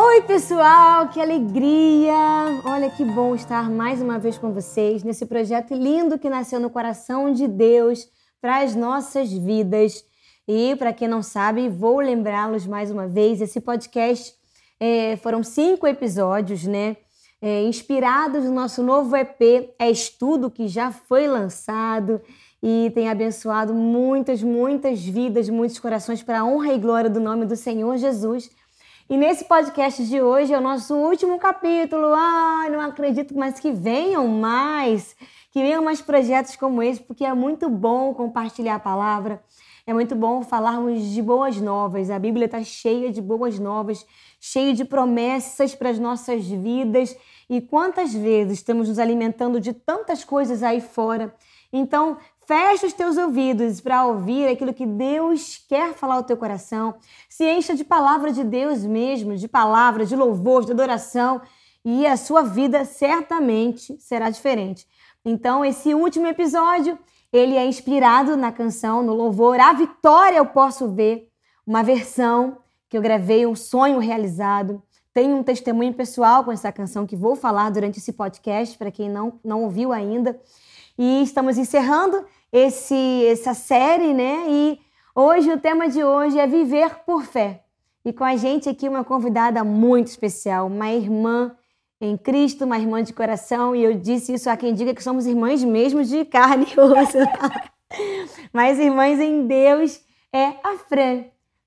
Oi, pessoal, que alegria! Olha que bom estar mais uma vez com vocês nesse projeto lindo que nasceu no coração de Deus para as nossas vidas. E para quem não sabe, vou lembrá-los mais uma vez: esse podcast é, foram cinco episódios, né? É, inspirados no nosso novo EP, é estudo que já foi lançado e tem abençoado muitas, muitas vidas, muitos corações para a honra e glória do nome do Senhor Jesus. E nesse podcast de hoje é o nosso último capítulo. Ai, não acredito mais que venham mais, que venham mais projetos como esse, porque é muito bom compartilhar a palavra, é muito bom falarmos de boas novas. A Bíblia está cheia de boas novas, cheia de promessas para as nossas vidas. E quantas vezes estamos nos alimentando de tantas coisas aí fora? Então, Fecha os teus ouvidos para ouvir aquilo que Deus quer falar ao teu coração. Se encha de palavra de Deus mesmo, de palavra, de louvor, de adoração, e a sua vida certamente será diferente. Então, esse último episódio, ele é inspirado na canção, no louvor A Vitória Eu Posso Ver, uma versão que eu gravei, um sonho realizado. Tenho um testemunho pessoal com essa canção que vou falar durante esse podcast, para quem não, não ouviu ainda. E estamos encerrando esse, essa série, né? E hoje o tema de hoje é viver por fé. E com a gente aqui uma convidada muito especial, uma irmã em Cristo, uma irmã de coração, e eu disse isso a quem diga que somos irmãs mesmo de carne e osso. Mas irmãs em Deus é a Fran.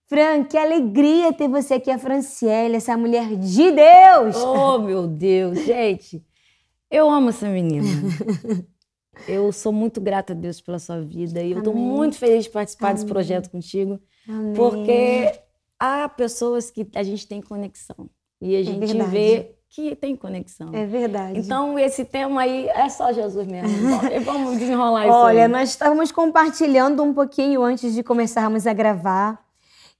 Fran, que alegria ter você aqui, a Franciele, essa mulher de Deus! Oh, meu Deus, gente! Eu amo essa menina. Eu sou muito grata a Deus pela sua vida e eu estou muito feliz de participar Amém. desse projeto contigo, Amém. porque há pessoas que a gente tem conexão e a é gente é vê que tem conexão. É verdade. Então, esse tema aí é só Jesus mesmo. Vamos desenrolar isso Olha, aí. nós estávamos compartilhando um pouquinho antes de começarmos a gravar.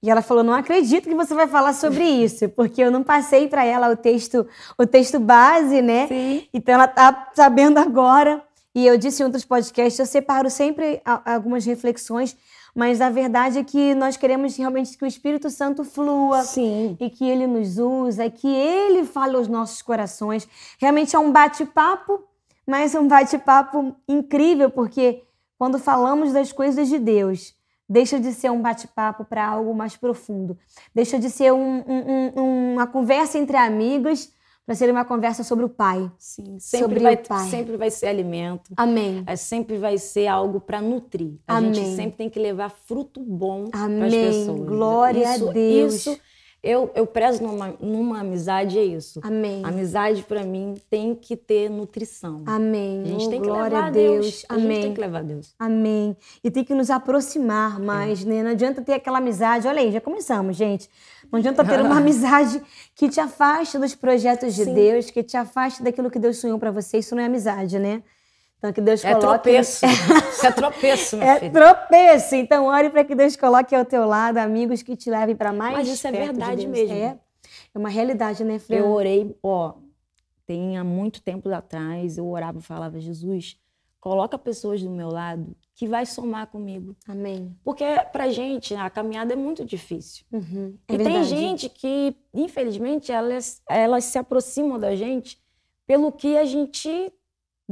E ela falou: "Não acredito que você vai falar sobre isso, porque eu não passei para ela o texto, o texto base, né? Sim. Então ela tá sabendo agora. E eu disse em outros podcasts, eu separo sempre algumas reflexões, mas a verdade é que nós queremos realmente que o Espírito Santo flua Sim. e que ele nos usa, que ele fale aos nossos corações. Realmente é um bate-papo, mas um bate-papo incrível, porque quando falamos das coisas de Deus, deixa de ser um bate-papo para algo mais profundo, deixa de ser um, um, um, uma conversa entre amigos para ser uma conversa sobre o Pai. Sim, sempre sobre vai, o Pai. sempre vai ser alimento. Amém. É, sempre vai ser algo para nutrir. A Amém. gente sempre tem que levar fruto bom para as pessoas. Glória isso, a Deus. Isso eu, eu prezo numa, numa amizade é isso. Amém. Amizade para mim tem que ter nutrição. Amém. A gente oh, tem que levar a Deus. Deus. A Amém. gente tem que levar a Deus. Amém. E tem que nos aproximar mais, é. né? Não adianta ter aquela amizade. Olha aí, já começamos, gente. Não adianta ter uma amizade que te afaste dos projetos de Sim. Deus, que te afaste daquilo que Deus sonhou para você. Isso não é amizade, né? Então, que Deus é coloque... Tropeço. Isso é tropeço, meu é. É tropeço. Então, ore para que Deus coloque ao teu lado amigos que te levem para mais Mas isso é verdade de mesmo. É, é uma realidade, né, Fran? Eu orei, ó, tem há muito tempo atrás, eu orava e falava, Jesus, coloca pessoas do meu lado que vai somar comigo. Amém. Porque pra gente a caminhada é muito difícil. Uhum, é e verdade. tem gente que, infelizmente, elas, elas se aproximam da gente pelo que a gente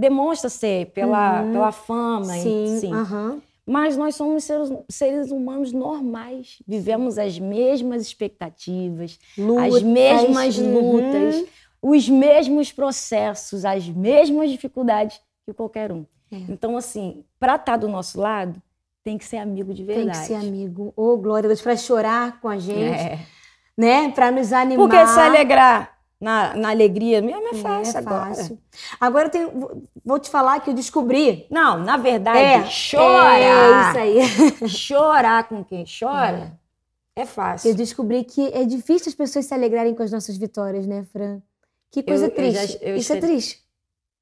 demonstra ser pela, uhum. pela fama. Sim, sim. Uhum. Mas nós somos seres, seres, humanos normais. Vivemos as mesmas expectativas, lutas, as mesmas lutas, uhum. os mesmos processos, as mesmas dificuldades que qualquer um. É. Então, assim, para estar tá do nosso lado, tem que ser amigo de verdade. Tem que ser amigo. Ô, oh, glória a Deus, para chorar com a gente, é. né? Para nos animar. Porque se alegrar na, na alegria mesmo é fácil é, é agora. Fácil. Agora eu tenho, vou te falar que eu descobri. Não, na verdade, é, chorar. É isso aí. chorar com quem chora é. é. fácil. Eu descobri que é difícil as pessoas se alegrarem com as nossas vitórias, né, Fran? Que coisa eu, triste. Eu já, eu isso é triste.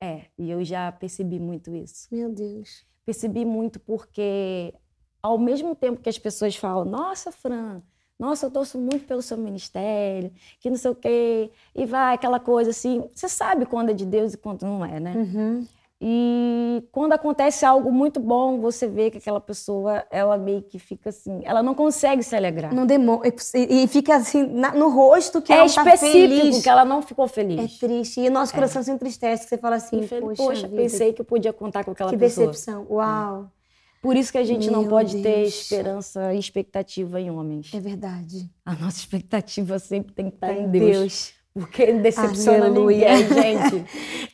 É, e eu já percebi muito isso. Meu Deus. Percebi muito porque, ao mesmo tempo que as pessoas falam, nossa, Fran, nossa, eu torço muito pelo seu ministério, que não sei o quê, e vai aquela coisa assim. Você sabe quando é de Deus e quando não é, né? Uhum. E quando acontece algo muito bom, você vê que aquela pessoa, ela meio que fica assim, ela não consegue se alegrar. Não demora. E fica assim na, no rosto que é ela específico tá feliz. que ela não ficou feliz. É triste. E o nosso coração é. se entristece, que você fala assim, poxa, poxa pensei que eu podia contar com aquela que pessoa. Que decepção. Uau. É. Por isso que a gente Meu não pode Deus. ter esperança e expectativa em homens. É verdade. A nossa expectativa sempre tem que estar Em em Deus. Deus. Porque ele decepciona Aleluia. ninguém, gente.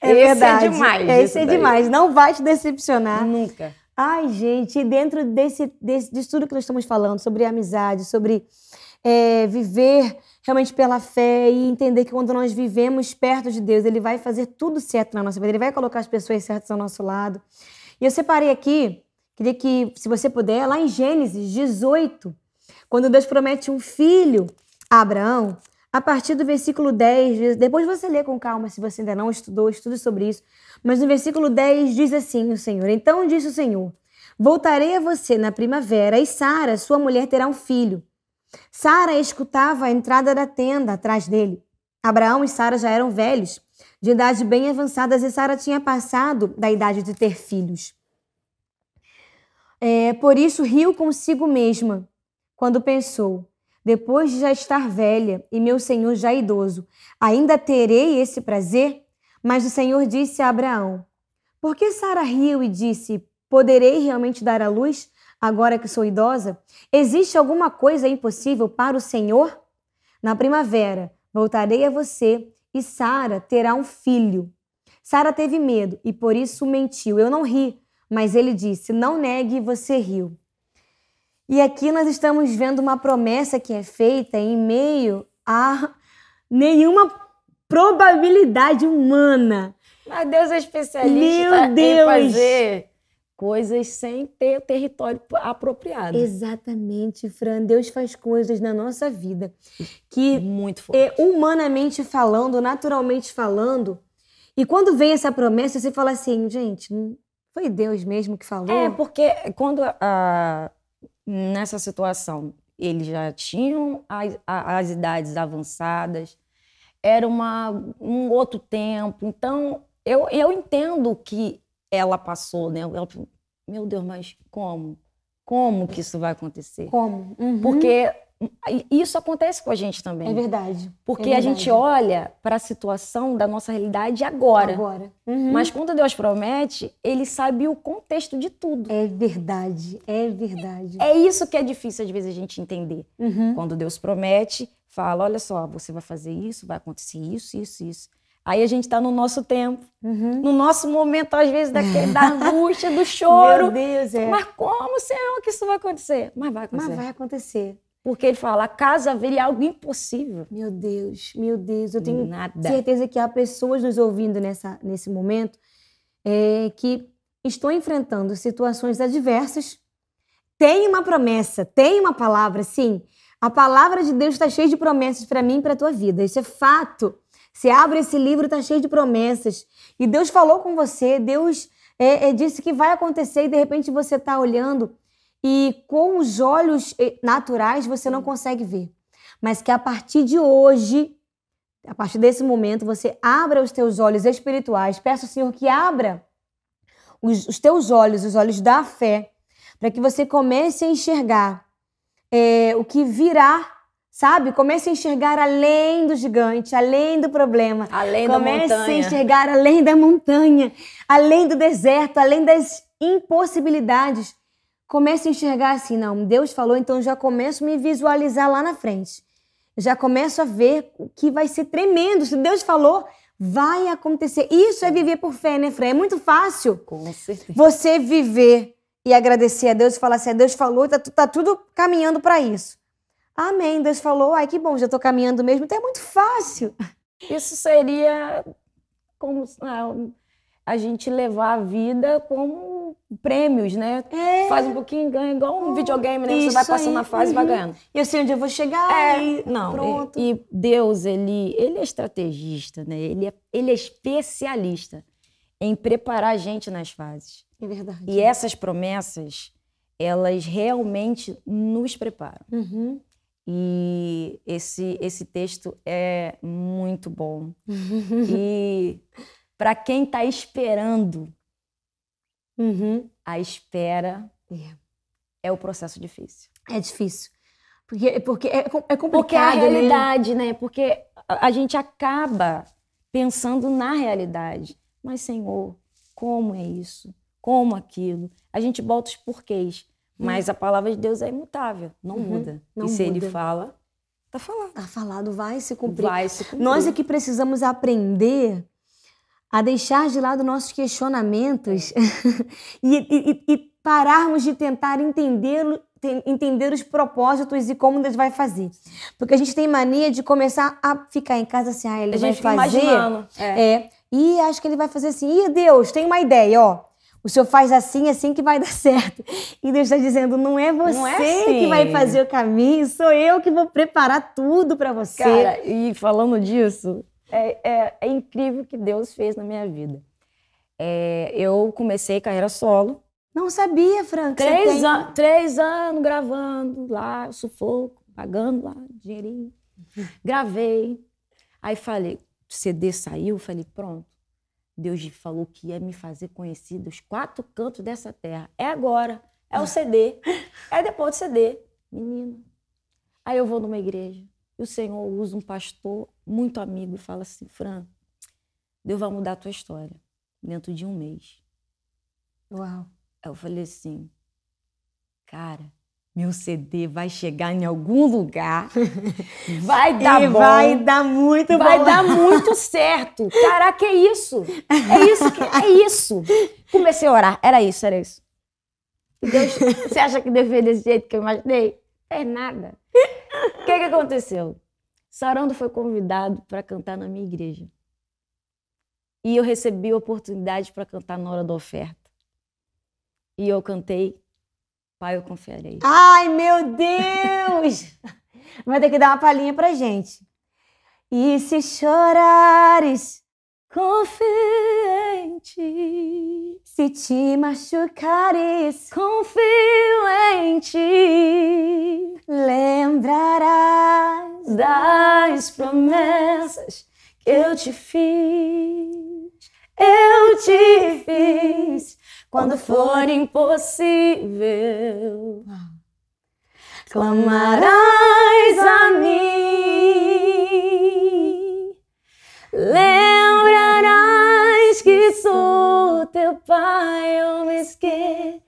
É Esse verdade. é demais. Esse isso é daí. demais. Não vai te decepcionar. Nunca. Ai, gente, dentro desse, desse, disso tudo que nós estamos falando, sobre amizade, sobre é, viver realmente pela fé e entender que quando nós vivemos perto de Deus, Ele vai fazer tudo certo na nossa vida, Ele vai colocar as pessoas certas ao nosso lado. E eu separei aqui, queria que, se você puder, lá em Gênesis 18, quando Deus promete um filho a Abraão, a partir do versículo 10, depois você lê com calma se você ainda não estudou, estude sobre isso. Mas no versículo 10 diz assim o Senhor: Então disse o Senhor: Voltarei a você na primavera e Sara, sua mulher, terá um filho. Sara escutava a entrada da tenda atrás dele. Abraão e Sara já eram velhos, de idade bem avançadas, e Sara tinha passado da idade de ter filhos. É, por isso riu consigo mesma quando pensou: depois de já estar velha e meu senhor já idoso, ainda terei esse prazer? Mas o Senhor disse a Abraão: Por que Sara riu e disse: Poderei realmente dar à luz agora que sou idosa? Existe alguma coisa impossível para o Senhor? Na primavera voltarei a você e Sara terá um filho. Sara teve medo e por isso mentiu. Eu não ri, mas ele disse: Não negue, você riu. E aqui nós estamos vendo uma promessa que é feita em meio a nenhuma probabilidade humana. Mas Deus é especialista Meu Deus. em fazer coisas sem ter o território apropriado. Exatamente, Fran. Deus faz coisas na nossa vida que, Muito forte. é, humanamente falando, naturalmente falando, e quando vem essa promessa, você fala assim, gente, foi Deus mesmo que falou? É, porque quando a- nessa situação eles já tinham as, as idades avançadas, era uma, um outro tempo. Então, eu, eu entendo que ela passou, né? Ela, meu Deus, mas como? Como que isso vai acontecer? Como? Uhum. Porque isso acontece com a gente também. É verdade. Porque é a gente verdade. olha para a situação da nossa realidade agora. Agora. Uhum. Mas quando Deus promete, ele sabe o contexto de tudo. É verdade, é verdade. É isso que é difícil às vezes a gente entender. Uhum. Quando Deus promete, fala: olha só, você vai fazer isso, vai acontecer isso, isso, isso. Aí a gente está no nosso tempo, Uhum. no nosso momento, às vezes, daquele, da angústia, do choro. Meu Deus, é. Mas como, Senhor, que isso vai acontecer? Mas vai acontecer. Mas vai acontecer. Porque ele fala: caso haveria algo impossível. Meu Deus, meu Deus, eu tenho Nada. certeza que há pessoas nos ouvindo nessa, nesse momento é, que estão enfrentando situações adversas. Tem uma promessa, tem uma palavra, sim. A palavra de Deus está cheia de promessas para mim e para a tua vida. Isso é fato. Você abre esse livro, está cheio de promessas. E Deus falou com você, Deus é, é, disse que vai acontecer e de repente você está olhando e com os olhos eh, naturais você não consegue ver. Mas que a partir de hoje, a partir desse momento, você abra os teus olhos espirituais. Peço ao Senhor que abra os, os teus olhos, os olhos da fé, para que você comece a enxergar é, o que virá, sabe? Comece a enxergar além do gigante, além do problema. Além da Comece a montanha. enxergar além da montanha, além do deserto, além das impossibilidades. Comece a enxergar assim, não, Deus falou, então já começo a me visualizar lá na frente. Já começo a ver o que vai ser tremendo. Se Deus falou, vai acontecer. Isso é viver por fé, né, Fran? É muito fácil Com certeza. você viver e agradecer a Deus e falar assim: Deus falou, tá, tá tudo caminhando para isso. Amém. Deus falou, ai que bom, já tô caminhando mesmo. Então é muito fácil. Isso seria como ah, a gente levar a vida como prêmios, né? É. Faz um pouquinho, ganha igual um videogame, né? Você vai Isso passando a fase e vai Uhum. ganhando. Eu sei onde eu vou chegar. e É, não, Pronto. E, e Deus, ele, ele é estrategista, né? Ele é, ele é especialista em preparar a gente nas fases. É verdade. E essas promessas, elas realmente nos preparam. Uhum. E esse, esse texto é muito bom. E para quem está esperando Uhum. A espera é. é o processo difícil. É difícil. Porque, porque é, é complicado. Porque é a né? realidade, né? né? Porque a, a gente acaba pensando na realidade. Mas, Senhor, como é isso? Como aquilo? A gente bota os porquês. Mas a palavra de Deus é imutável, não uhum, muda. Não e se muda. ele fala, tá falado. Tá falado, vai se cumprir. Vai se cumprir. Nós é que precisamos aprender a deixar de lado nossos questionamentos e, e, e, pararmos de tentar entender, entender os propósitos e como Deus vai fazer. Porque a gente tem mania de começar a ficar em casa assim, ah, ele a vai fazer. É. é. E acho que ele vai fazer assim, ih, Deus, tem uma ideia, ó o senhor faz assim, assim que vai dar certo. E Deus está dizendo: não é você não é assim. que vai fazer o caminho, sou eu que vou preparar tudo para você. Cara, e falando disso, é, é, é, incrível o que Deus fez na minha vida. É, eu comecei carreira solo. Não sabia, Franca. Três, tem... an três anos gravando lá, sufoco, pagando lá, dinheirinho. Gravei. Aí falei, CD saiu, falei, pronto Deus falou que ia me fazer conhecido os quatro cantos dessa terra. É agora. É o CD. É depois do CD. Menino. Aí eu vou numa igreja e o Senhor usa um pastor muito amigo e fala assim: Fran, Deus vai mudar a tua história dentro de um mês. Uau. Aí eu falei assim: cara, meu CD vai chegar em algum lugar, vai dar e bom, vai dar muito vai bom. dar muito certo. Caraca, é isso, é isso, que, é isso. Comecei a orar, era isso, era isso. Deus, você acha que deve desse jeito que eu imaginei? É nada. O que, que aconteceu? Sarando foi convidado para cantar na minha igreja. E eu recebi a oportunidade para cantar na hora da oferta. E eu cantei Pai, eu confiarei. Ai, meu Deus! Vai ter que dar uma palhinha pra gente. E se chorares, confia em ti. Se te machucares, confio em ti. Lembrarás das promessas que eu te fiz. Eu te fiz quando for impossível, clamarás a mim. Lembrarás que sou teu pai, ou me esquecerás.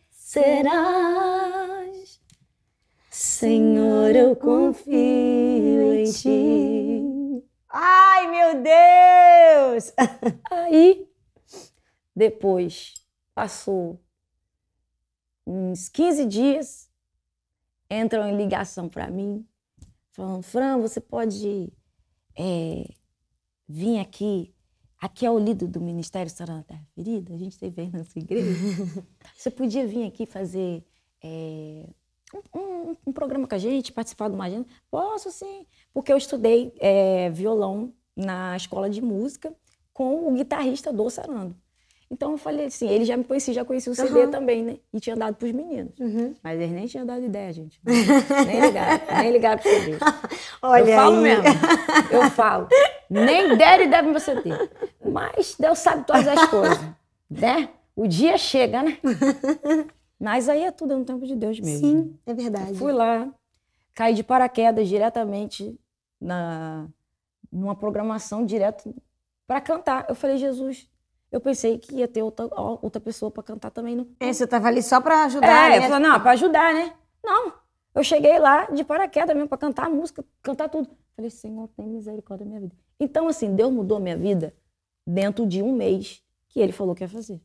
Senhor, eu confio em ti. Ai, meu Deus! Aí, depois Passou uns 15 dias, entram em ligação para mim, falando: Fran, você pode é, vir aqui. Aqui é o líder do Ministério Sarana Terra Ferida, a gente teve aí na sua igreja. você podia vir aqui fazer é, um, um, um, programa com a gente, participar de uma agenda? Posso sim, porque eu estudei é, violão na escola de música com o guitarrista do Sarando. Então eu falei assim, ele já me conhecia, já conhecia o CD uhum. também, né? E tinha dado pros meninos. Uhum. Mas eles nem tinham dado ideia, gente. nem ligaram, nem ligaram pro CD. Olha eu falo aí. mesmo, eu falo. Nem deram ideia pro meu CD. Mas Deus sabe todas as coisas, né? O dia chega, né? Mas aí é tudo no tempo de Deus mesmo. Sim, é verdade. Eu fui lá, caí de paraquedas diretamente na numa programação direto para cantar. Eu falei, Jesus, eu pensei que ia ter outra, outra pessoa para cantar também. No... É, você estava ali só para ajudar, é, né? eu falei, não, para ajudar, né? Não, eu cheguei lá de paraquedas mesmo para cantar a música, cantar tudo. Falei, Senhor, tem misericórdia da minha vida. Então, assim, Deus mudou a minha vida dentro de um mês que Ele falou que ia fazer.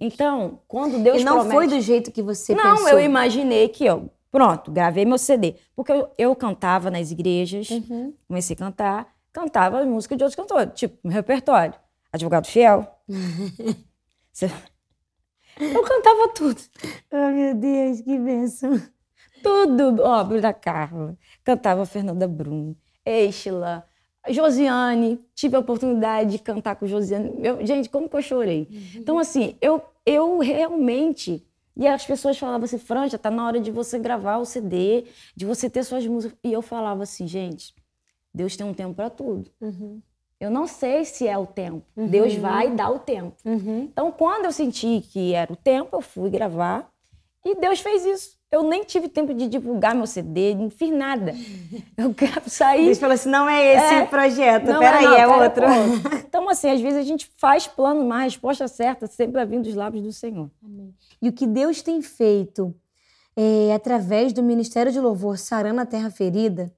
Então, quando Deus E não promete... foi do jeito que você não, pensou? Não, eu imaginei que, ó, pronto, gravei meu CD. Porque eu, eu cantava nas igrejas, uhum. comecei a cantar, cantava música de outros cantores, tipo, meu repertório. Advogado Fiel. Eu cantava tudo. Oh, meu Deus, que bênção. Tudo, ó, da Carla. Cantava Fernanda Brum, Estela, Josiane. Tive a oportunidade de cantar com Josiane. Eu, gente, como que eu chorei. Uhum. Então, assim, eu, eu realmente... E as pessoas falavam assim, Franja, tá na hora de você gravar o CD, de você ter suas músicas. E eu falava assim, gente, Deus tem um tempo para tudo. Uhum. Eu não sei se é o tempo. Uhum. Deus vai dar o tempo. Uhum. Então, quando eu senti que era o tempo, eu fui gravar e Deus fez isso. Eu nem tive tempo de divulgar meu CD, não fiz nada. Eu sair. Deus falou assim: não é esse é, projeto, não, peraí, é, é outro. Então, assim, às vezes a gente faz plano, mas a resposta certa sempre vai vir dos lábios do Senhor. Amém. E o que Deus tem feito é, através do Ministério de Louvor Sarana Terra Ferida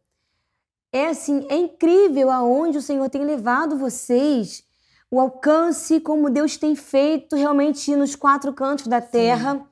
é assim, é incrível aonde o Senhor tem levado vocês, o alcance, como Deus tem feito realmente nos quatro cantos da terra. Sim.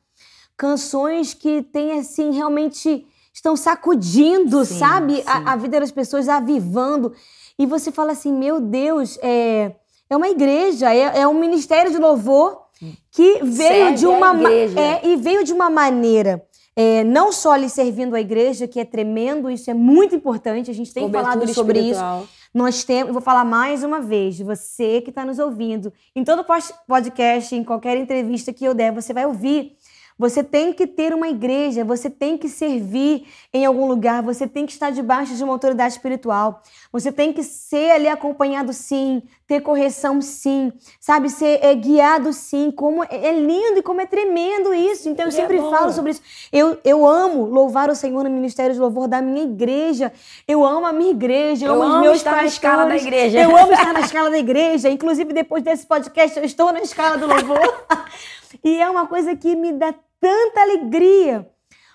Canções que têm, assim, realmente estão sacudindo, sim, sabe? Sim. A, a, vida das pessoas, avivando. E você fala assim: meu Deus, é, é uma igreja, é, é um ministério de louvor que veio Serve de uma. É, e veio de uma maneira é, não só lhe servindo a igreja, que é tremendo, isso é muito importante, a gente tem Cobertura falado sobre espiritual. isso. Nós temos, vou falar mais uma vez, você que está nos ouvindo, em todo podcast, em qualquer entrevista que eu der, você vai ouvir você tem que ter uma igreja, você tem que servir em algum lugar, você tem que estar debaixo de uma autoridade espiritual. Você tem que ser ali acompanhado sim, ter correção sim, sabe? Ser é, guiado sim. Como é, é lindo e como é tremendo isso. Então eu é sempre é falo sobre isso. Eu, eu amo louvar o Senhor no ministério de louvor da minha igreja. Eu amo a minha igreja, eu, eu amo os meus estar pastores. na escala da igreja. Eu amo estar na escala da igreja. Inclusive depois desse podcast eu estou na escala do louvor. e é uma coisa que me dá tanta alegria,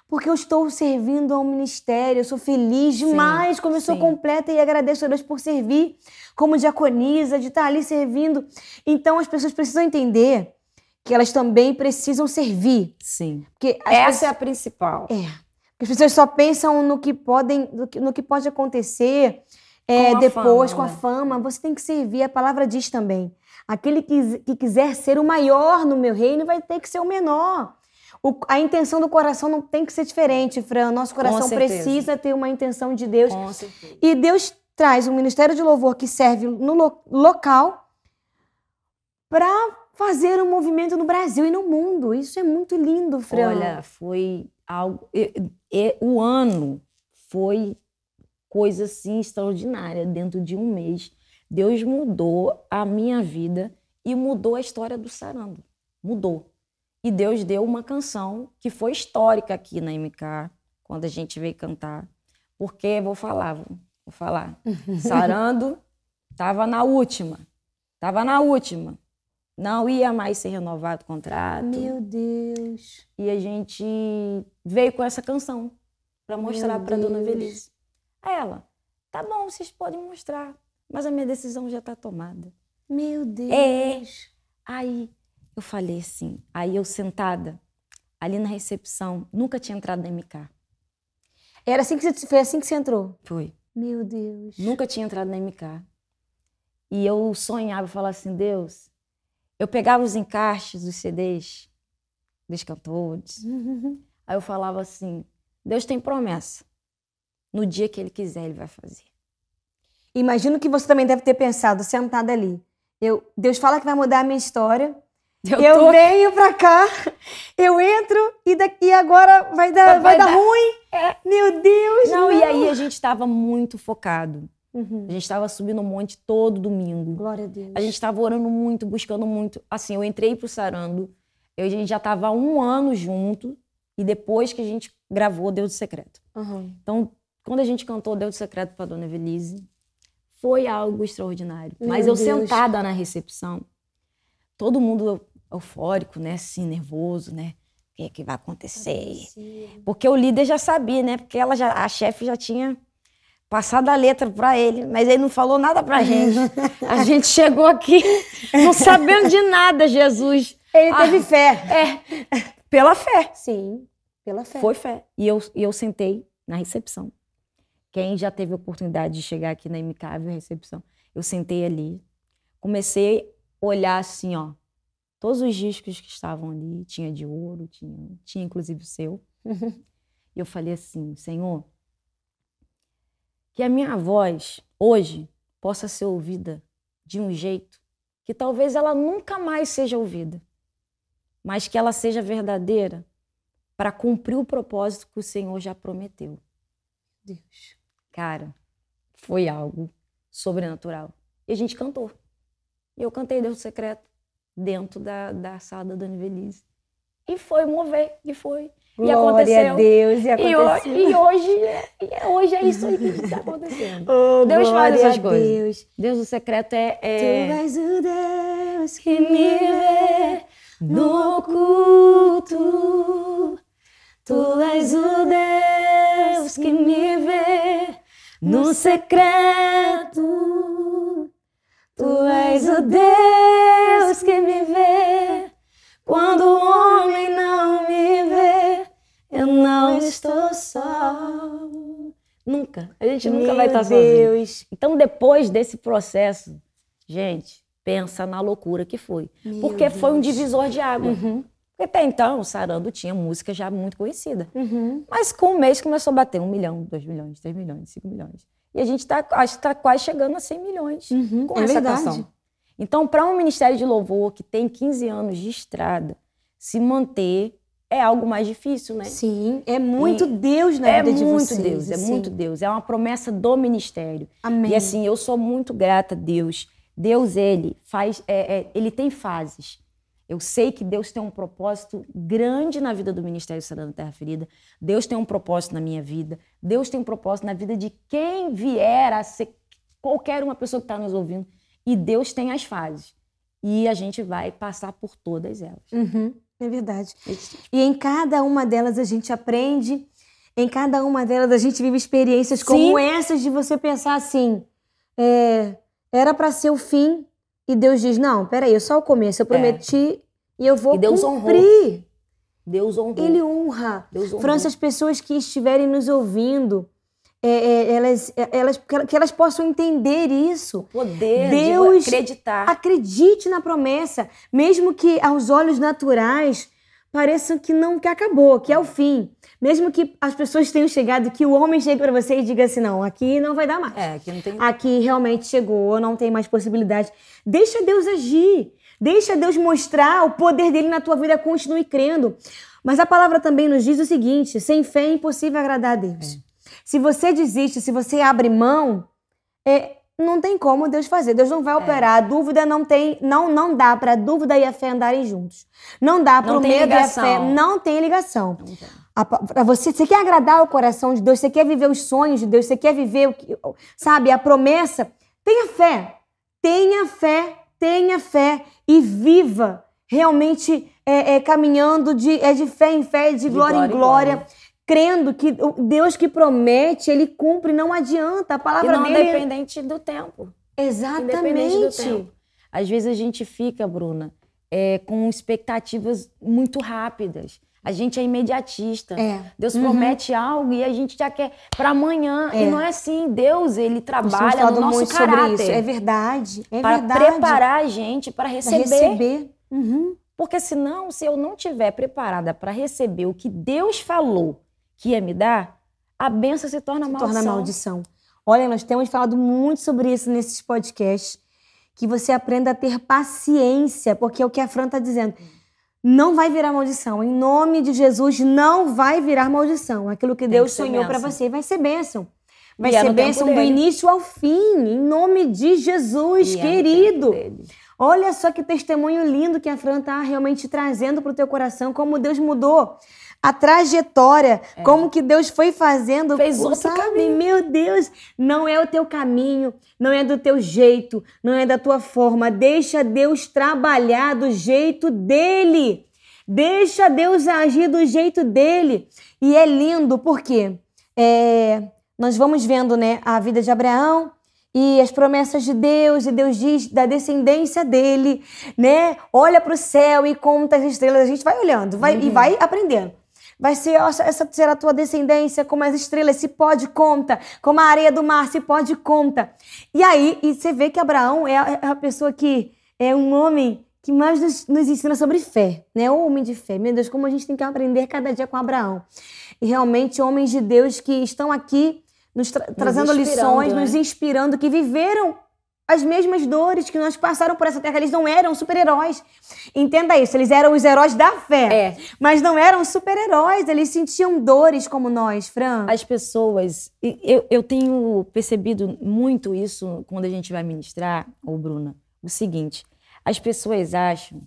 porque eu estou servindo ao ministério, eu sou feliz demais, sim, como eu sim. sou completa e agradeço a Deus por servir como diaconisa, de estar ali servindo. Então as pessoas precisam entender que elas também precisam servir. Sim. Porque Essa pessoas... é a principal. É. Porque as pessoas só pensam no que podem, no que, no que pode acontecer é, depois fama, com a né? fama. Você tem que servir. A palavra diz também: aquele que, que quiser ser o maior no meu reino vai ter que ser o menor. O, a intenção do coração não tem que ser diferente, Fran. Nosso coração precisa ter uma intenção de Deus. Com certeza. E Deus traz um ministério de louvor que serve no lo, local para fazer um movimento no Brasil e no mundo. Isso é muito lindo, Fran. Olha, foi algo. O ano foi coisa assim extraordinária. Dentro de um mês, Deus mudou a minha vida e mudou a história do Sarando. Mudou. E Deus deu uma canção que foi histórica aqui na MK, quando a gente veio cantar. Porque, vou falar, vou, falar. Sarando estava na última. Estava na última. Não ia mais ser renovado o contrato. Meu Deus. E a gente veio com essa canção para mostrar para dona Velise. Aí ela, tá bom, vocês podem mostrar, mas a minha decisão já está tomada. Meu Deus. É. Aí eu falei assim, aí eu sentada ali na recepção, nunca tinha entrado na MK. Era assim que você, foi assim que você entrou? Foi. Meu Deus. Nunca tinha entrado na MK. E eu sonhava, falava assim, Deus, eu pegava os encaixes dos CDs dos cantores. Uhum. Aí eu falava assim, Deus tem promessa. No dia que ele quiser, ele vai fazer. Imagino que você também deve ter pensado, sentada ali. Eu, Deus fala que vai mudar a minha história. Eu, eu tô... venho pra cá, eu entro e, daqui, agora vai dar, vai, vai dar, dar, ruim. É. Meu Deus! Não, não, e aí a gente estava muito focado. Uhum. A gente estava subindo um monte todo domingo. Glória a Deus. A gente estava orando muito, buscando muito. Assim, eu entrei pro Sarando, eu, a gente já estava um ano junto, e depois que a gente gravou Deus do Secreto. Uhum. Então, quando a gente cantou Deus do Secreto para Dona Evelise, foi algo extraordinário. Meu Mas eu Deus. sentada na recepção, todo mundo eufórico, né? Assim, nervoso, né? O que, é que vai acontecer? Porque o líder já sabia, né? Porque ela já, a chefe já tinha passado a letra para ele, mas ele não falou nada pra gente. a gente chegou aqui não sabendo de nada, Jesus. Ele teve ah, fé. É, pela fé. Sim, pela fé. Foi fé. E eu, e eu sentei na recepção. Quem já teve a oportunidade de chegar aqui na MK, recepção, eu sentei ali, comecei a olhar assim, ó, Todos os discos que estavam ali, tinha de ouro, tinha, tinha inclusive o seu. e eu falei assim, Senhor, que a minha voz hoje possa ser ouvida de um jeito que talvez ela nunca mais seja ouvida, mas que ela seja verdadeira para cumprir o propósito que o Senhor já prometeu. Deus. Cara, foi algo sobrenatural. E a gente cantou. E eu cantei Deus Secreto dentro da, da sala da Dona Velise. E foi mover, e foi. E Glória aconteceu. a Deus, e E aconteceu. e hoje, é, e hoje é isso aí que está acontecendo. Oh, Deus faz essas coisas. Deus. Deus do secreto é, Tu é és o Deus que me vê no culto. Tu és o Deus que me vê no secreto. Tu és o Deus que me vê quando o homem não me vê. Eu não estou só. Nunca. A gente nunca Meu vai estar sozinho. Deus. Então, depois desse processo, gente, pensa na loucura que foi. Meu Porque foi um Deus. divisor de água. Uhum. Porque até então, o Sarando tinha música já muito conhecida. Uhum. Mas com um mês começou a bater um milhão, dois milhões, três milhões, cinco milhões. E a gente está tá quase chegando a 100 milhões Uhum. com É essa verdade. canção. Então, para um Ministério de Louvor que tem 15 anos de estrada, se manter é algo mais difícil, né? Sim, é muito E Deus na é vida de muito vocês. Deus, é assim. muito Deus. É uma promessa do ministério. Amém. E assim, eu sou muito grata a Deus. Deus, ele faz, é, é, ele tem fases. Eu sei que Deus tem um propósito grande na vida do Ministério Sarando Terra Ferida. Deus tem um propósito na minha vida. Deus tem um propósito na vida de quem vier a ser qualquer uma pessoa que está nos ouvindo. E Deus tem as fases. E a gente vai passar por todas elas. Uhum, é verdade. E em cada uma delas a gente aprende, em cada uma delas a gente vive experiências como Sim. essas de você pensar assim, é, era para ser o fim e Deus diz, não, peraí, é só o começo, eu prometi e eu vou E Deus honrou. cumprir. Deus honrou. Ele honra. Deus honrou. França, as pessoas que estiverem nos ouvindo, é, é, elas, é, elas, que elas possam entender isso. poder Deus de acreditar. Acredite na promessa, mesmo que aos olhos naturais pareça que não que acabou, que é o fim. Mesmo que as pessoas tenham chegado, que o homem chegue para você e diga assim, não, aqui não vai dar mais. É, que não tem. Aqui realmente chegou, não tem mais possibilidade. Deixa Deus agir. Deixa Deus mostrar o poder dele na tua vida, continue crendo. Mas a palavra também nos diz o seguinte: sem fé é impossível agradar a Deus. Se você desiste, se você abre mão, é, não tem como Deus fazer. Deus não vai operar. A dúvida não tem, não, não dá para dúvida e a fé andarem juntos. Não dá para o medo ligação. e a fé. Não tem ligação. Não tem. A pa- pra você, você quer agradar o coração de Deus, você quer viver os sonhos de Deus, você quer viver o que, sabe, a promessa. Tenha fé. Tenha fé, tenha fé e viva realmente é, é, caminhando de, é de fé em fé, de, glória, em glória, crendo que o Deus que promete, ele cumpre, não adianta. A E palavra não dele. dependente do tempo. Independente do Exatamente. tempo. Às vezes a gente fica, Bruna, é, com expectativas muito rápidas. A gente é imediatista. É. Deus Uhum. promete algo e a gente já quer para amanhã. É. E não é assim. Deus, ele trabalha no nosso muito caráter. sobre isso. É verdade. É para verdade. preparar a gente para Pra receber. receber. Uhum. Porque senão, se eu não tiver preparada para receber o que Deus falou que ia me dar, a benção se torna se maldição. torna maldição. Olha, nós temos falado muito sobre isso nesses podcasts. Que você aprenda a ter paciência, porque é o que a Fran está dizendo. Não vai virar maldição. Em nome de Jesus, não vai virar maldição. Aquilo que Tem Deus que sonhou para você vai ser bênção. Vai E é ser tempo bênção do início ao fim, em nome de Jesus, E é querido. dele. Olha só que testemunho lindo que a Fran está realmente trazendo para o teu coração, como Deus mudou a trajetória, como que Deus foi fazendo. É. Fez outro sabe? caminho. Meu Deus, não é o teu caminho, não é do teu jeito, não é da tua forma. Deixa Deus trabalhar do jeito dele. Deixa Deus agir do jeito dele. E é lindo porque é, nós vamos vendo né, a vida de Abraão e as promessas de Deus, e Deus diz da descendência dele, né? Olha para o céu e conta as estrelas. A gente vai olhando vai, e vai aprendendo. Vai ser, essa, será a tua descendência, como as estrelas, se pode, conta. Como a areia do mar, se pode, conta. E aí, e você vê que Abraão é a, é a pessoa que é um homem que mais nos, nos ensina sobre fé, né? O homem de fé. Meu Deus, como a gente tem que aprender cada dia com Abraão. E realmente, homens de Deus que estão aqui nos tra- trazendo inspirando, lições, né? nos inspirando, que viveram as mesmas dores que nós passaram por essa terra. Eles não eram super-heróis. Entenda isso, eles eram os heróis da fé. É. Mas não eram super-heróis, eles sentiam dores como nós, Fran. As pessoas. Eu, eu tenho percebido muito isso quando a gente vai ministrar, ô Bruna. O seguinte: as pessoas acham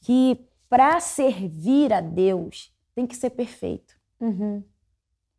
que para servir a Deus tem que ser perfeito. Uhum.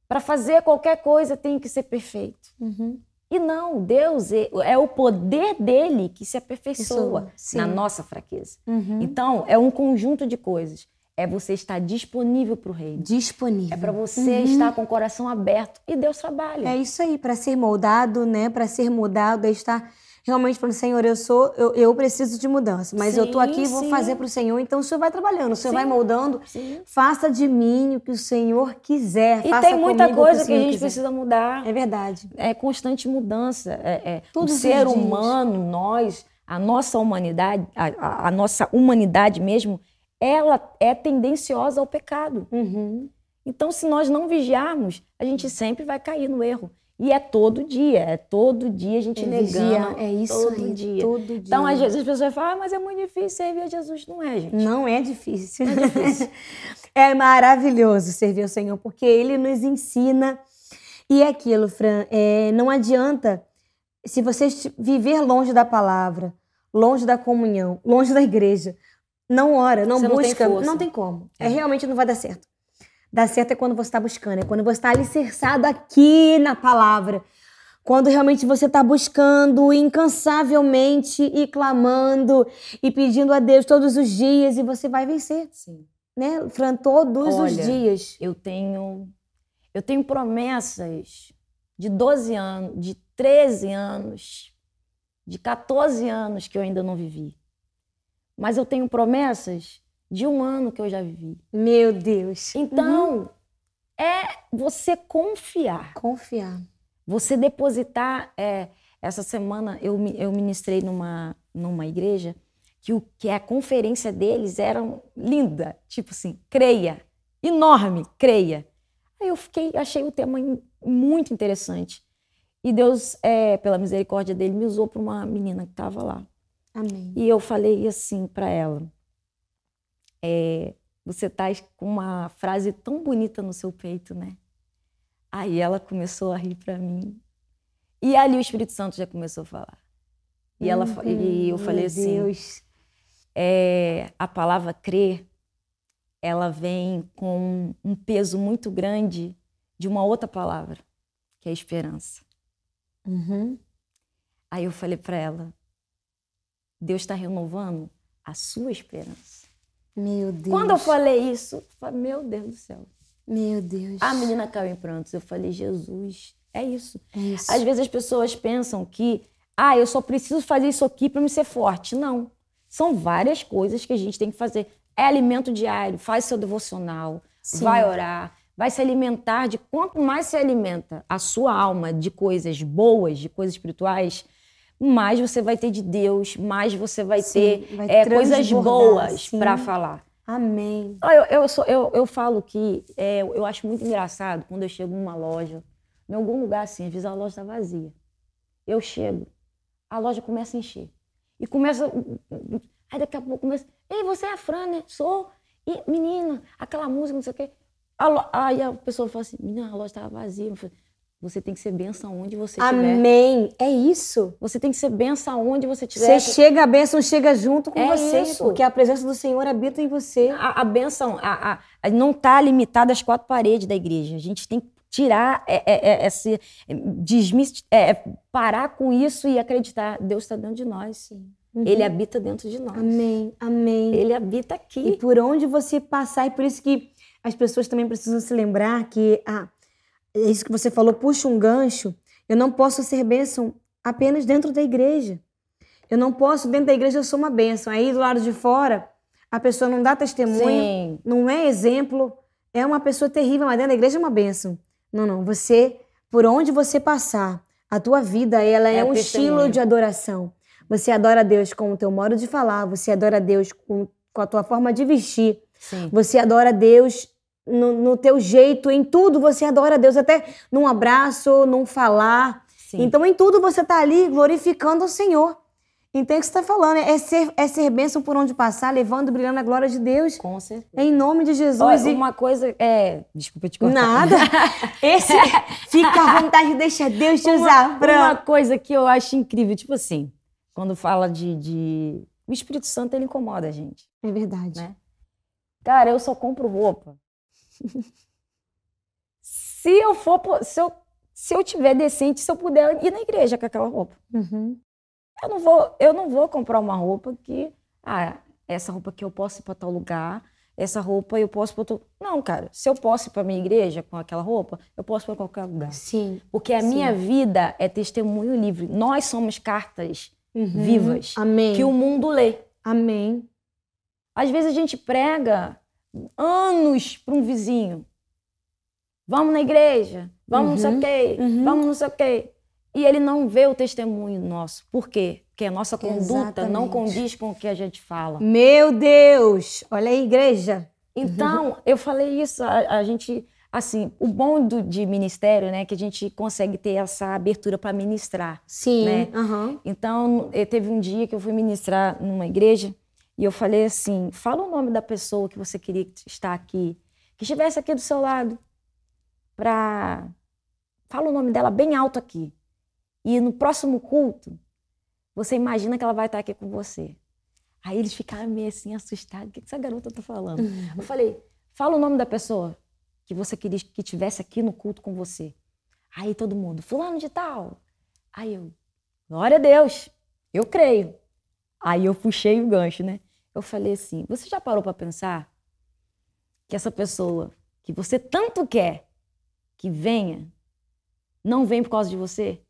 Para fazer qualquer coisa tem que ser perfeito. Uhum. E não, Deus é, é, o poder dele que se aperfeiçoa Sim. na nossa fraqueza. Uhum. Então, é um conjunto de coisas. É você estar disponível para o reino. Disponível. É para você estar com o coração aberto e Deus trabalha. É isso aí, para ser moldado, né? Para ser mudado, é estar realmente falando, Senhor, eu sou, eu, eu preciso de mudança, mas eu tô Sim, aqui e vou sim. fazer para o Senhor. Então o Senhor vai trabalhando, o Senhor Sim. vai moldando. Sim. Faça de mim o que o Senhor quiser. E faça tem muita coisa o que a gente quiser. precisa mudar. É verdade. É constante mudança. É, é, o Todos ser dias. humano, nós, a nossa humanidade, a, a- a nossa humanidade mesmo, ela é tendenciosa ao pecado. Uhum. Então, se nós não vigiarmos, a gente sempre vai cair no erro. E é todo dia, é todo dia a gente É negando. vigia, é isso todo aí, dia. todo dia. Então, às vezes as pessoas falam, ah, mas é muito difícil servir a Jesus. Não é, gente. Não é difícil. É maravilhoso servir ao Senhor, porque Ele nos ensina. E é aquilo, Fran, é, não adianta se você viver longe da palavra, longe da comunhão, longe da igreja, não ora, não Você não tem busca, não tem como. É. É. realmente não vai dar certo. Dar certo é quando você está buscando, é quando você está alicerçado aqui na palavra. Quando realmente você está buscando incansavelmente e clamando e pedindo a Deus todos os dias e você vai vencer, Sim. né? Fran, todos os Olha, dias. Eu tenho, eu tenho promessas de 12 anos, de 13 anos, de 14 anos que eu ainda não vivi. Mas eu tenho promessas de um ano que eu já vivi. Meu Deus. Então, é você confiar. Confiar. Você depositar. é, essa semana eu, eu ministrei numa, numa igreja que, o, que a conferência deles era linda. Tipo assim, creia. Enorme, creia. Aí eu fiquei, achei o tema muito interessante. E Deus, é, pela misericórdia dele, me usou para uma menina que estava lá. Amém. E eu falei assim para ela: é, Você tá com uma frase tão bonita no seu peito, né? Aí ela começou a rir para mim. E ali o Espírito Santo já começou a falar. E, ela, fa- e eu Uhum, falei assim: Deus. é, a palavra crer, ela vem com um peso muito grande de uma outra palavra, que é esperança. Uhum. Aí eu falei para ela: Deus está renovando a sua esperança. Meu Deus. Quando eu falei isso, eu falei, meu Deus do céu. Meu Deus. A menina caiu em prantos. Eu falei, Jesus, é isso. É isso. Às vezes as pessoas pensam que, ah, eu só preciso fazer isso aqui para me ser forte. Não. São várias coisas que a gente tem que fazer. É alimento diário, faz seu devocional, Sim. vai orar, vai se alimentar de quanto mais se alimenta a sua alma de coisas boas, de coisas espirituais, mais você vai ter de Deus, mais você vai Sim, ter vai é, coisas boas para falar. Amém. Ah, Eu, eu, sou- eu, eu falo que é, eu acho muito engraçado quando eu chego numa loja, em algum lugar assim, às vezes a loja está vazia. Eu chego, a loja começa a encher. E começa. Aí daqui a pouco começa. Ei, você é a Fran, né? Sou. E, menina, aquela música, não sei o quê. A lo- Aí a pessoa fala assim: menina, a loja estava vazia. Eu falei, você tem que ser benção onde você estiver. Amém. É isso. Você tem que ser benção onde você estiver. Você chega, a bênção chega junto com É você, isso. porque a presença do Senhor habita em você. A, a bênção a, a- a- não está limitada às quatro paredes da igreja. A gente tem que tirar é, é, é, esse. é, desmist- é, é, parar com isso e acreditar. Deus está dentro de nós. Uhum. Ele habita dentro de nós. Amém, amém. Ele habita E aqui. por onde você passar, e por isso que as pessoas também precisam se lembrar que ah, é isso que você falou, puxa um gancho. Eu não posso ser bênção apenas dentro da igreja. Eu não posso, dentro da igreja eu sou uma bênção. Aí do lado de fora, a pessoa não dá testemunho, Sim. não é exemplo, é uma pessoa terrível, mas dentro da igreja é uma bênção. Não, não. Você, por onde você passar, a tua vida, ela é, É um testemunho. estilo de adoração. Você adora a Deus com o teu modo de falar, você adora a Deus com, com a tua forma de vestir, Sim. você adora a Deus no, no teu jeito, em tudo você adora a Deus, até num abraço, num falar. Sim. Então, em tudo você está ali glorificando o Senhor. Então, é o que você está falando, é ser, é ser bênção por onde passar, levando, brilhando a glória de Deus. Com certeza. Em nome de Jesus. Olha, e... Uma coisa, é... Desculpa te cortar. Nada. Esse, fica à vontade, deixa Deus te usar. Uma, uma coisa que eu acho incrível, tipo assim, quando fala de, de... O Espírito Santo, ele incomoda a gente. É verdade. Né? Cara, eu só compro roupa. Se eu for, se eu, se eu tiver decente, se eu puder ir na igreja com aquela roupa. Uhum. Eu não vou, eu não vou comprar uma roupa que, ah, essa roupa que eu posso ir para tal lugar, essa roupa eu posso para outro. Não, cara, se eu posso ir para minha igreja com aquela roupa, eu posso para qualquer lugar. Sim. Porque a sim. minha vida é testemunho livre. Nós somos cartas uhum. vivas Amém. que o mundo lê. Amém. Às vezes a gente prega anos para um vizinho. Vamos na igreja, vamos uhum. não sei o uhum. quê, uhum. vamos não sei o quê. E ele não vê o testemunho nosso. Por quê? Porque a nossa conduta Exatamente. não condiz com o que a gente fala. Meu Deus! Olha aí, igreja. Então, eu falei isso, a, a gente, assim, o bom do, de ministério, né, que a gente consegue ter essa abertura para ministrar. Sim. Né? Uhum. Então, teve um dia que eu fui ministrar numa igreja e eu falei assim: fala o nome da pessoa que você queria estar aqui, que estivesse aqui do seu lado, para. Fala o nome dela bem alto aqui. E no próximo culto, você imagina que ela vai estar aqui com você. Aí eles ficaram meio assim assustados. O que essa garota tá falando? Uhum. Eu falei, fala o nome da pessoa que você queria que tivesse aqui no culto com você. Aí todo mundo, fulano de tal. Aí eu, glória a Deus, eu creio. Aí eu puxei o gancho, né? Eu falei assim, você já parou para pensar que essa pessoa que você tanto quer que venha, não vem por causa de você?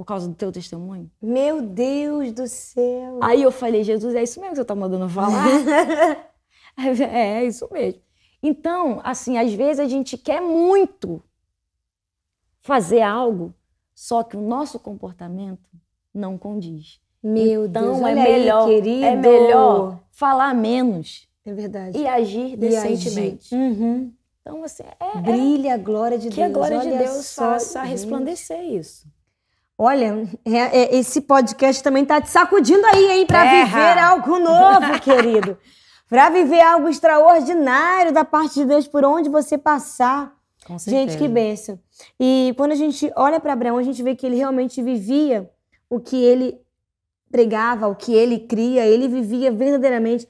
por causa do teu testemunho? Meu Deus do céu! Aí eu falei, Jesus, é isso mesmo que você está mandando falar? é, é isso mesmo. Então, assim, às vezes a gente quer muito fazer algo, só que o nosso comportamento não condiz. Meu então, Deus, é melhor, aí, querido. é melhor falar menos. É verdade. E agir decentemente. Agir. Uhum. Então, assim, é, Brilha é, a glória de que Deus. Que a glória Olha de Deus faça gente. resplandecer isso. Olha, é, é, esse podcast também está te sacudindo aí, hein? Para viver algo novo, querido. Para viver algo extraordinário da parte de Deus por onde você passar. Com certeza. Gente, que bênção. E quando a gente olha para Abraão, a gente vê que ele realmente vivia o que ele pregava, o que ele cria, ele vivia verdadeiramente.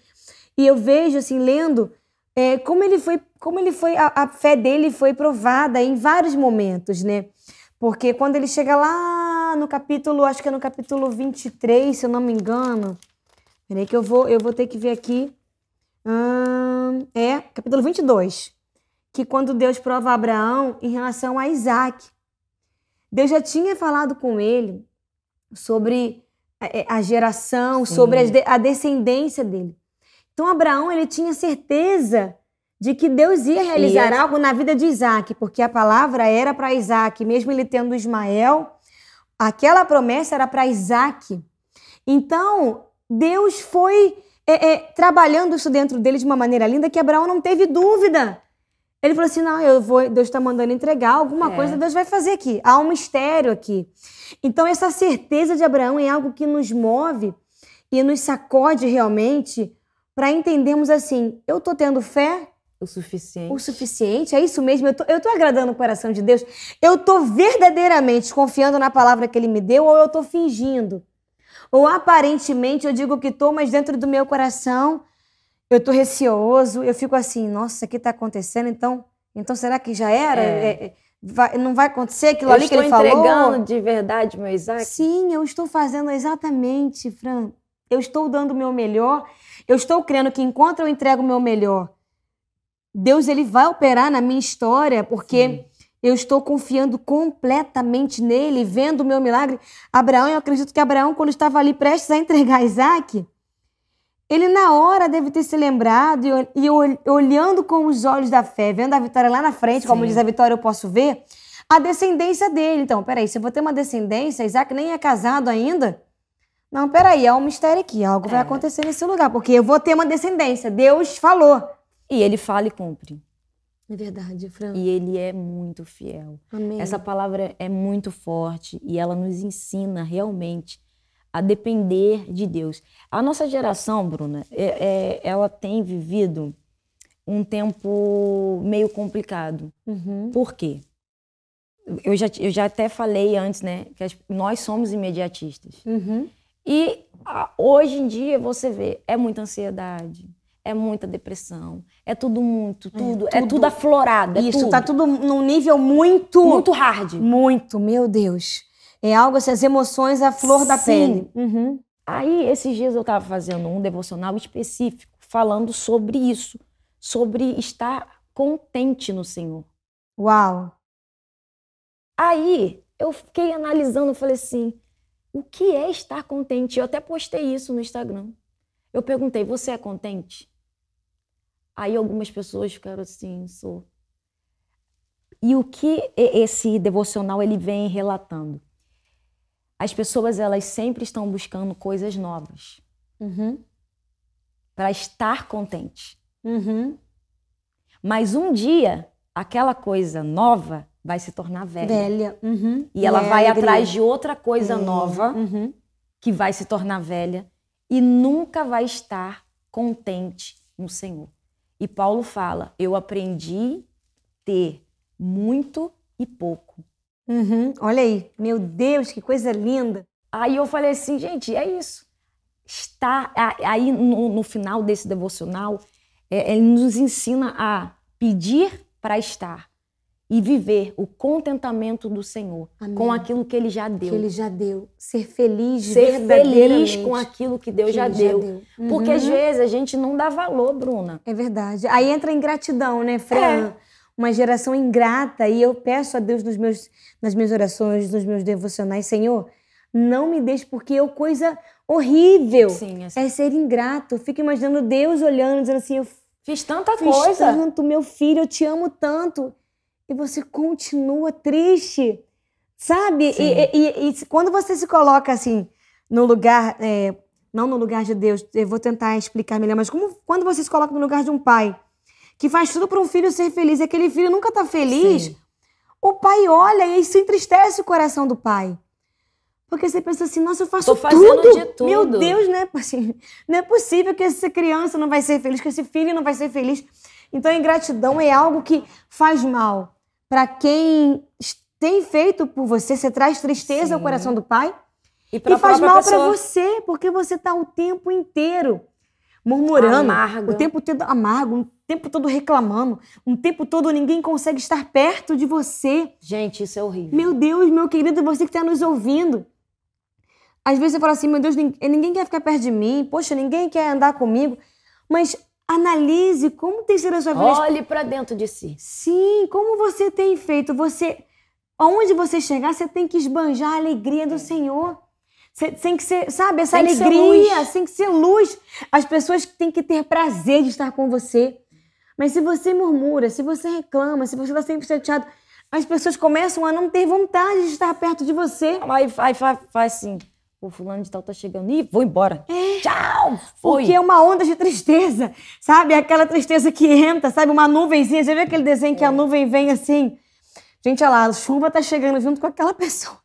E eu vejo, assim, lendo, é, como ele foi, como ele foi, a, a fé dele foi provada em vários momentos, né? Porque quando ele chega lá no capítulo, acho que é no capítulo 23, se eu não me engano. Peraí que eu vou, eu vou ter que ver aqui. Hum, é, capítulo 22. Que quando Deus prova Abraão em relação a Isaac. Deus já tinha falado com ele sobre a geração, Sim. sobre a descendência dele. Então Abraão ele tinha certeza de que Deus ia realizar algo na vida de Isaac, porque a palavra era para Isaac, mesmo ele tendo Ismael, aquela promessa era para Isaac. Então, Deus foi é, é, trabalhando isso dentro dele de uma maneira linda que Abraão não teve dúvida. Ele falou assim: não, eu vou, Deus está mandando entregar alguma é. coisa, Deus vai fazer aqui. Há um mistério aqui. Então, essa certeza de Abraão é algo que nos move e nos sacode realmente para entendermos assim: eu estou tendo fé, o suficiente. O suficiente, é isso mesmo. Eu tô, eu tô agradando o coração de Deus. Eu tô verdadeiramente confiando na palavra que Ele me deu ou eu tô fingindo? Ou aparentemente eu digo que tô, mas dentro do meu coração eu tô receoso. Eu fico assim, nossa, o que tá acontecendo? Então, então será que já era? É. É, é vai, não vai acontecer aquilo eu ali que ele falou? Estou entregando de verdade meu Isaac? Sim, eu estou fazendo exatamente, Fran. Eu estou dando o meu melhor. Eu estou crendo que enquanto eu entrego o meu melhor, Deus ele vai operar na minha história porque Sim. eu estou confiando completamente nele, vendo o meu milagre. Abraão, eu acredito que Abraão, quando estava ali prestes a entregar Isaac, ele na hora deve ter se lembrado e, e olhando com os olhos da fé, vendo a vitória lá na frente, Sim. como diz a vitória, eu posso ver a descendência dele. Então, peraí, se eu vou ter uma descendência, Isaac nem é casado ainda. Não, peraí, há um mistério aqui, algo é. vai acontecer nesse lugar, porque eu vou ter uma descendência. Deus falou. E ele fala e cumpre. É verdade, Fran. E ele é muito fiel. Amém. Essa palavra é muito forte e ela nos ensina realmente a depender de Deus. A nossa geração, Bruna, é, é, ela tem vivido um tempo meio complicado. Uhum. Por quê? Eu já, eu já até falei antes, né, que as, nós somos imediatistas. Uhum. E a, hoje em dia você vê, é muita ansiedade, é muita depressão, é tudo muito, tudo, é, tudo- tudo aflorado. é Isso, tudo. tá tudo num nível muito. muito hard. Muito, meu Deus. É algo assim, as emoções à flor da Sim. pele. Uhum. Aí, esses dias eu estava fazendo um devocional específico falando sobre isso, sobre estar contente no Senhor. Uau. Aí eu fiquei analisando, falei assim: o que é estar contente? Eu até postei isso no Instagram. Eu perguntei: você é contente? Aí algumas pessoas ficaram assim: sou. E o que esse devocional ele vem relatando? As pessoas elas sempre estão buscando coisas novas Uhum. para estar contente. Uhum. Mas um dia aquela coisa nova vai se tornar velha. Velha. Uhum. E ela é vai alegria. atrás de outra coisa É. nova Uhum. que vai se tornar velha e nunca vai estar contente no Senhor. E Paulo fala: Eu aprendi ter muito e pouco. Uhum. Olha aí. Meu Deus, que coisa linda. Aí eu falei assim, gente, é isso. Está aí no, no final desse devocional, é, ele nos ensina a pedir para estar e viver o contentamento do Senhor Amém. com aquilo que Ele já deu. Que ele já deu. Ser feliz Ser feliz com aquilo que Deus que já ele deu. Porque às Uhum. vezes a gente não dá valor, Bruna. É verdade. Aí entra a ingratidão, né, Fran? Uma geração ingrata. E eu peço a Deus nos meus, nas minhas orações, nos meus devocionais, Senhor, não me deixe, porque eu, coisa horrível Sim, assim, é ser ingrato. Fico imaginando Deus olhando, dizendo assim, eu fiz tanta fiz coisa. tanto, meu filho, eu te amo tanto. E você continua triste, sabe? E, e- e quando você se coloca assim, no lugar, é, não no lugar de Deus, eu vou tentar explicar melhor, mas como, quando você se coloca no lugar de um pai, que faz tudo para um filho ser feliz, e aquele filho nunca tá feliz, Sim. o pai olha e isso entristece o coração do pai. Porque você pensa assim, nossa, eu faço tudo. de tudo. Meu Deus, não é, assim, não é possível que essa criança não vai ser feliz, que esse filho não vai ser feliz. Então, a ingratidão é algo que faz mal para quem tem feito por você. Você traz tristeza ao Sim. coração do pai E, e faz mal para você, porque você tá o tempo inteiro murmurando, Amarga. o tempo todo amargo, o tempo todo reclamando, um tempo todo ninguém consegue estar perto de você. Gente, isso é horrível. Meu Deus, meu querido, você que está nos ouvindo. Às vezes você fala assim, meu Deus, nin- ninguém quer ficar perto de mim, poxa, ninguém quer andar comigo. Mas analise como tem sido a sua vida. Olhe pra dentro de si. Sim, como você tem feito? Você, aonde você chegar, você tem que esbanjar a alegria do Senhor. Tem que ser, sabe, essa É. Tem que alegria, luz. tem que ser luz. As pessoas têm que ter prazer de estar com você. Mas se você murmura, se você reclama, se você está sempre chateado, as pessoas começam a não ter vontade de estar perto de você. Aí faz, faz, faz assim. O fulano de tal tá chegando. Ih, vou embora. Tchau! Foi. Porque é uma onda de tristeza, sabe? Aquela tristeza que entra, sabe? Uma nuvenzinha. Você vê aquele desenho É. que a nuvem vem assim? Gente, olha lá, a chuva tá chegando junto com aquela pessoa.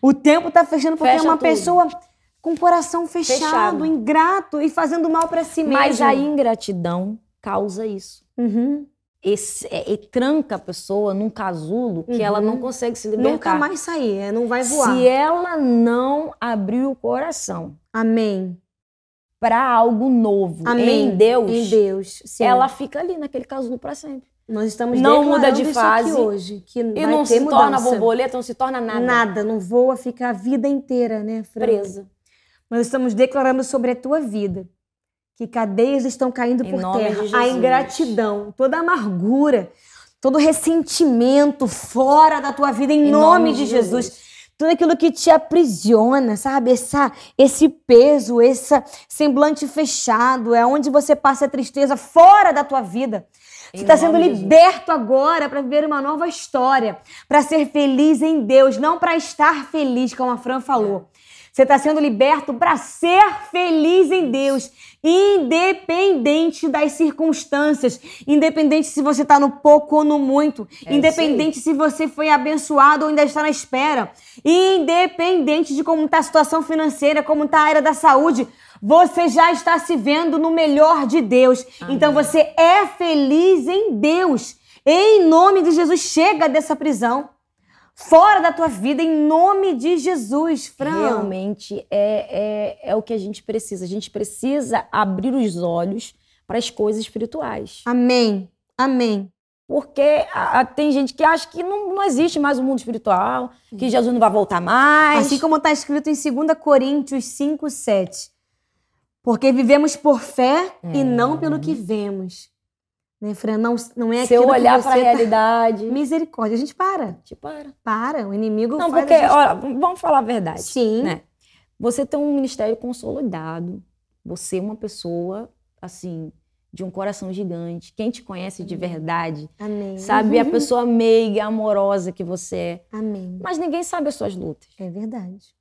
O tempo tá fechando porque Fecha é uma tudo. pessoa com o coração fechado, Fechado. ingrato e fazendo mal pra si mesmo. Mas a ingratidão causa isso. Uhum. Esse, é, é- tranca a pessoa num casulo que ela não consegue se libertar. Nunca mais sair, é, não vai voar. Se ela não abrir o coração Amém. para algo novo Amém. em Deus, Em Deus. Sim. ela fica ali naquele casulo para sempre. Nós estamos não muda de fase hoje. Que E não se torna mudança. borboleta, não se torna nada. Nada, não voa, fica a vida inteira, né, Fran? Presa. Nós estamos declarando sobre a tua vida que cadeias estão caindo Em por terra. A ingratidão, toda a amargura, todo ressentimento fora da tua vida, em, Em nome, nome de de Jesus. Jesus. Tudo aquilo que te aprisiona, sabe? Essa, esse peso, esse semblante fechado, é onde você passa a tristeza fora da tua vida. Você está sendo liberto agora para viver uma nova história, para ser feliz em Deus, não para estar feliz, como a Fran falou. Você está sendo liberto para ser feliz em Deus, independente das circunstâncias, independente se você está no pouco ou no muito, é independente se você foi abençoado ou ainda está na espera, independente de como está a situação financeira, como está a área da saúde. Você já está se vendo no melhor de Deus. Amém. Então você é feliz em Deus. Em nome de Jesus, chega dessa prisão fora da tua vida, em nome de Jesus, Fran. Realmente é, é, é o que a gente precisa. A gente precisa abrir os olhos para as coisas espirituais. Amém. Amém. Porque a, a, tem gente que acha que não, não existe mais o um mundo espiritual, que Jesus não vai voltar mais. Assim como está escrito em 2 Coríntios 5, 7. Porque vivemos por fé é. e não pelo que vemos. Né, Fran? Não, não é Se eu olhar para a tá... realidade. Misericórdia, a gente para. Te para. Para. O inimigo. Não, porque, gente... olha, vamos falar a verdade. Sim. Né? Você tem um ministério consolidado. Você é uma pessoa, assim, de um coração gigante. Quem te conhece de verdade. Amém. Sabe a pessoa meiga, amorosa que você é. Amém. Mas ninguém sabe as suas lutas. É verdade.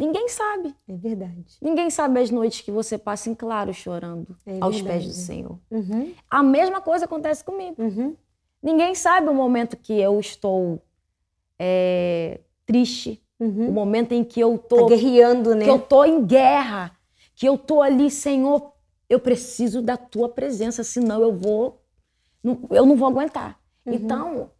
Ninguém sabe. É verdade. Ninguém sabe as noites que você passa em claro chorando é aos pés do Senhor. Uhum. A mesma coisa acontece comigo. Uhum. Ninguém sabe o momento que eu estou é, triste, uhum. o momento em que eu tô tá guerreando, né? Que eu tô em guerra, que eu tô ali, Senhor, eu preciso da tua presença, senão eu vou eu não vou aguentar. Uhum. Então,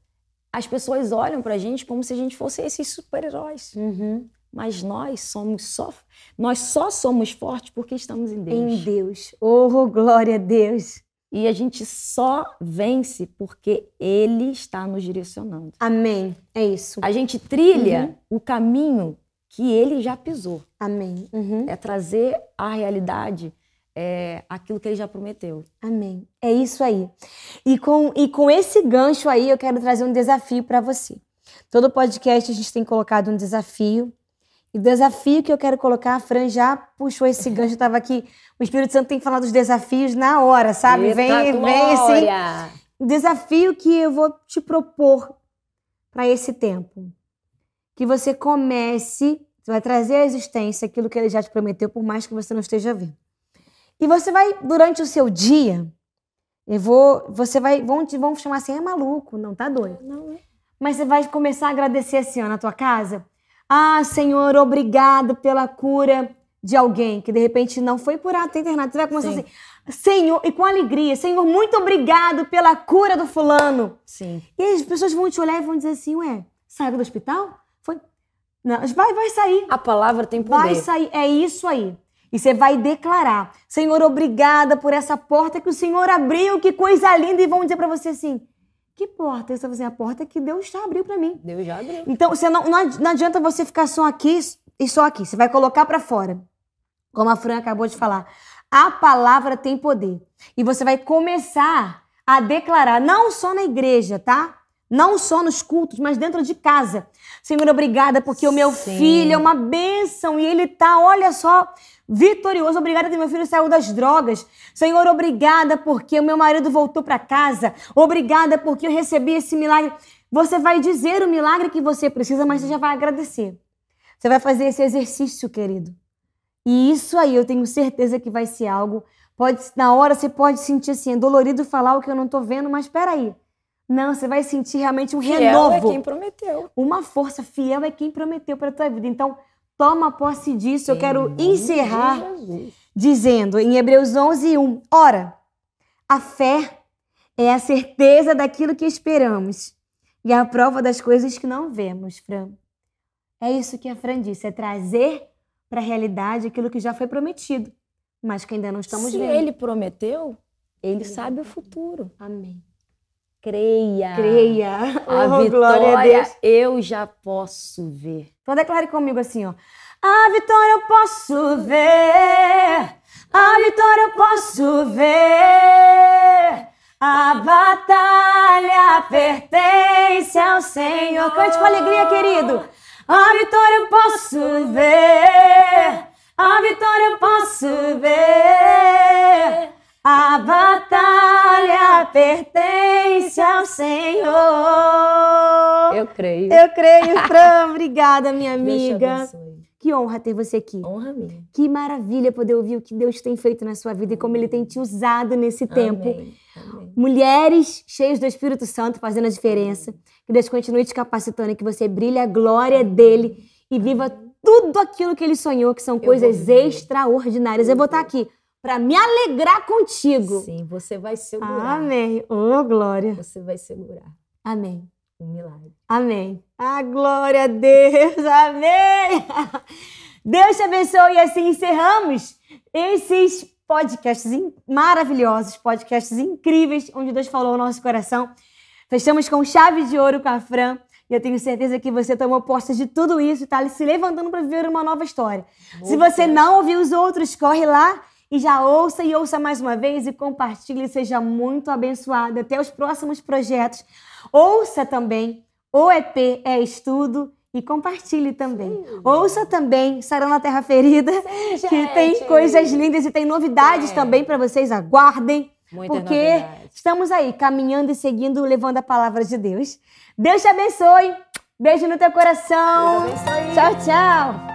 as pessoas olham pra gente como se a gente fosse esses super-heróis. Uhum. Mas nós somos só, nós só somos fortes porque estamos em Deus. Em Deus. Oh, glória a Deus. E a gente só vence porque Ele está nos direcionando. Amém. É isso. A gente trilha uhum. o caminho que Ele já pisou. Amém. Uhum. É trazer à realidade é, aquilo que Ele já prometeu. Amém. É isso aí. E com, e com esse gancho aí, eu quero trazer um desafio para você. Todo podcast a gente tem colocado um desafio e o desafio que eu quero colocar, a Fran já puxou esse gancho, estava aqui. O Espírito Santo tem falado dos desafios na hora, sabe? Eita vem, glória. vem assim. O desafio que eu vou te propor para esse tempo. Que você comece, você vai trazer à existência aquilo que ele já te prometeu, por mais que você não esteja vendo. E você vai, durante o seu dia, eu vou, você vai, vão te vão chamar assim, é maluco, não tá doido. Não, Mas você vai começar a agradecer assim, ó, na tua casa ah, Senhor, obrigado pela cura de alguém que de repente não foi curado, está internado. Você vai começar Sim. assim, Senhor, e com alegria, Senhor, muito obrigado pela cura do fulano. Sim. E as pessoas vão te olhar e vão dizer assim, ué, saiu do hospital? Foi? Não, vai, vai sair. A palavra tem poder. Vai sair, é isso aí. E você vai declarar, Senhor, obrigada por essa porta que o Senhor abriu, que coisa linda. E vão dizer para você assim, que porta? Você vai a porta que Deus já abriu para mim. Deus já abriu. Então, você não, não adianta você ficar só aqui e só aqui. Você vai colocar para fora. Como a Fran acabou de falar. A palavra tem poder. E você vai começar a declarar, não só na igreja, tá? Não só nos cultos, mas dentro de casa. Senhor, obrigada, porque o meu filho é uma bênção e ele tá, olha só, vitorioso. Obrigada que meu filho saiu das drogas. Senhor, obrigada porque o meu marido voltou para casa. Obrigada porque eu recebi esse milagre. Você vai dizer o milagre que você precisa, mas você já vai agradecer. Você vai fazer esse exercício, querido. E isso aí eu tenho certeza que vai ser algo. Pode, na hora você pode sentir assim, é dolorido falar o que eu não tô vendo, mas espera aí. Não, você vai sentir realmente um fiel renovo. é quem prometeu. Uma força fiel é quem prometeu para tua vida. Então, toma posse disso. Eu quero encerrar dizendo em Hebreus 11, 1. Ora, a fé é a certeza daquilo que esperamos e a prova das coisas que não vemos, Fran. É isso que a Fran disse, é trazer para a realidade aquilo que já foi prometido, mas que ainda não estamos Se vendo. Se ele prometeu, ele sabe o futuro. Amém. Creia. Creia. A oh, vitória a eu já posso ver. Então declare comigo assim, ó. A vitória eu posso ver. A vitória eu posso ver. A batalha pertence ao Senhor. Cante com alegria, querido. A vitória eu posso ver. A vitória eu posso ver. A batalha pertence ao Senhor. Eu creio. Eu creio, Fran. Obrigada, minha amiga. Que honra ter você aqui. Honra minha. Que maravilha poder ouvir o que Deus tem feito na sua vida e como Ele tem te usado nesse tempo. Amém. Amém. Mulheres cheias do Espírito Santo fazendo a diferença. Que Deus continue te capacitando e que você brilhe a glória dele e viva tudo aquilo que ele sonhou, que são coisas extraordinárias. Eu vou estar aqui para me alegrar contigo. Sim, você vai segurar. Amém. Oh, glória. Você vai segurar. Amém. Um milagre. Amém. Ah, glória a Deus. Amém. Deus te abençoe e assim encerramos esses podcasts maravilhosos, podcasts incríveis, onde Deus falou ao nosso coração. Fechamos com chave de ouro com a Fran. E eu tenho certeza que você tomou posse de tudo isso e está se levantando para viver uma nova história. Se você não ouviu os outros, corre lá e já ouça e ouça mais uma vez e compartilhe. Seja muito abençoado. Até os próximos projetos. Ouça também o EP é Estudo e compartilhe também. Sim. Ouça também Sarão na Terra Ferida, Sim, que tem coisas lindas e tem novidades é. também para vocês. Aguardem. Muita porque novidade. estamos aí caminhando e seguindo, levando a palavra de Deus. Deus te abençoe. Beijo no teu coração. Tchau, tchau.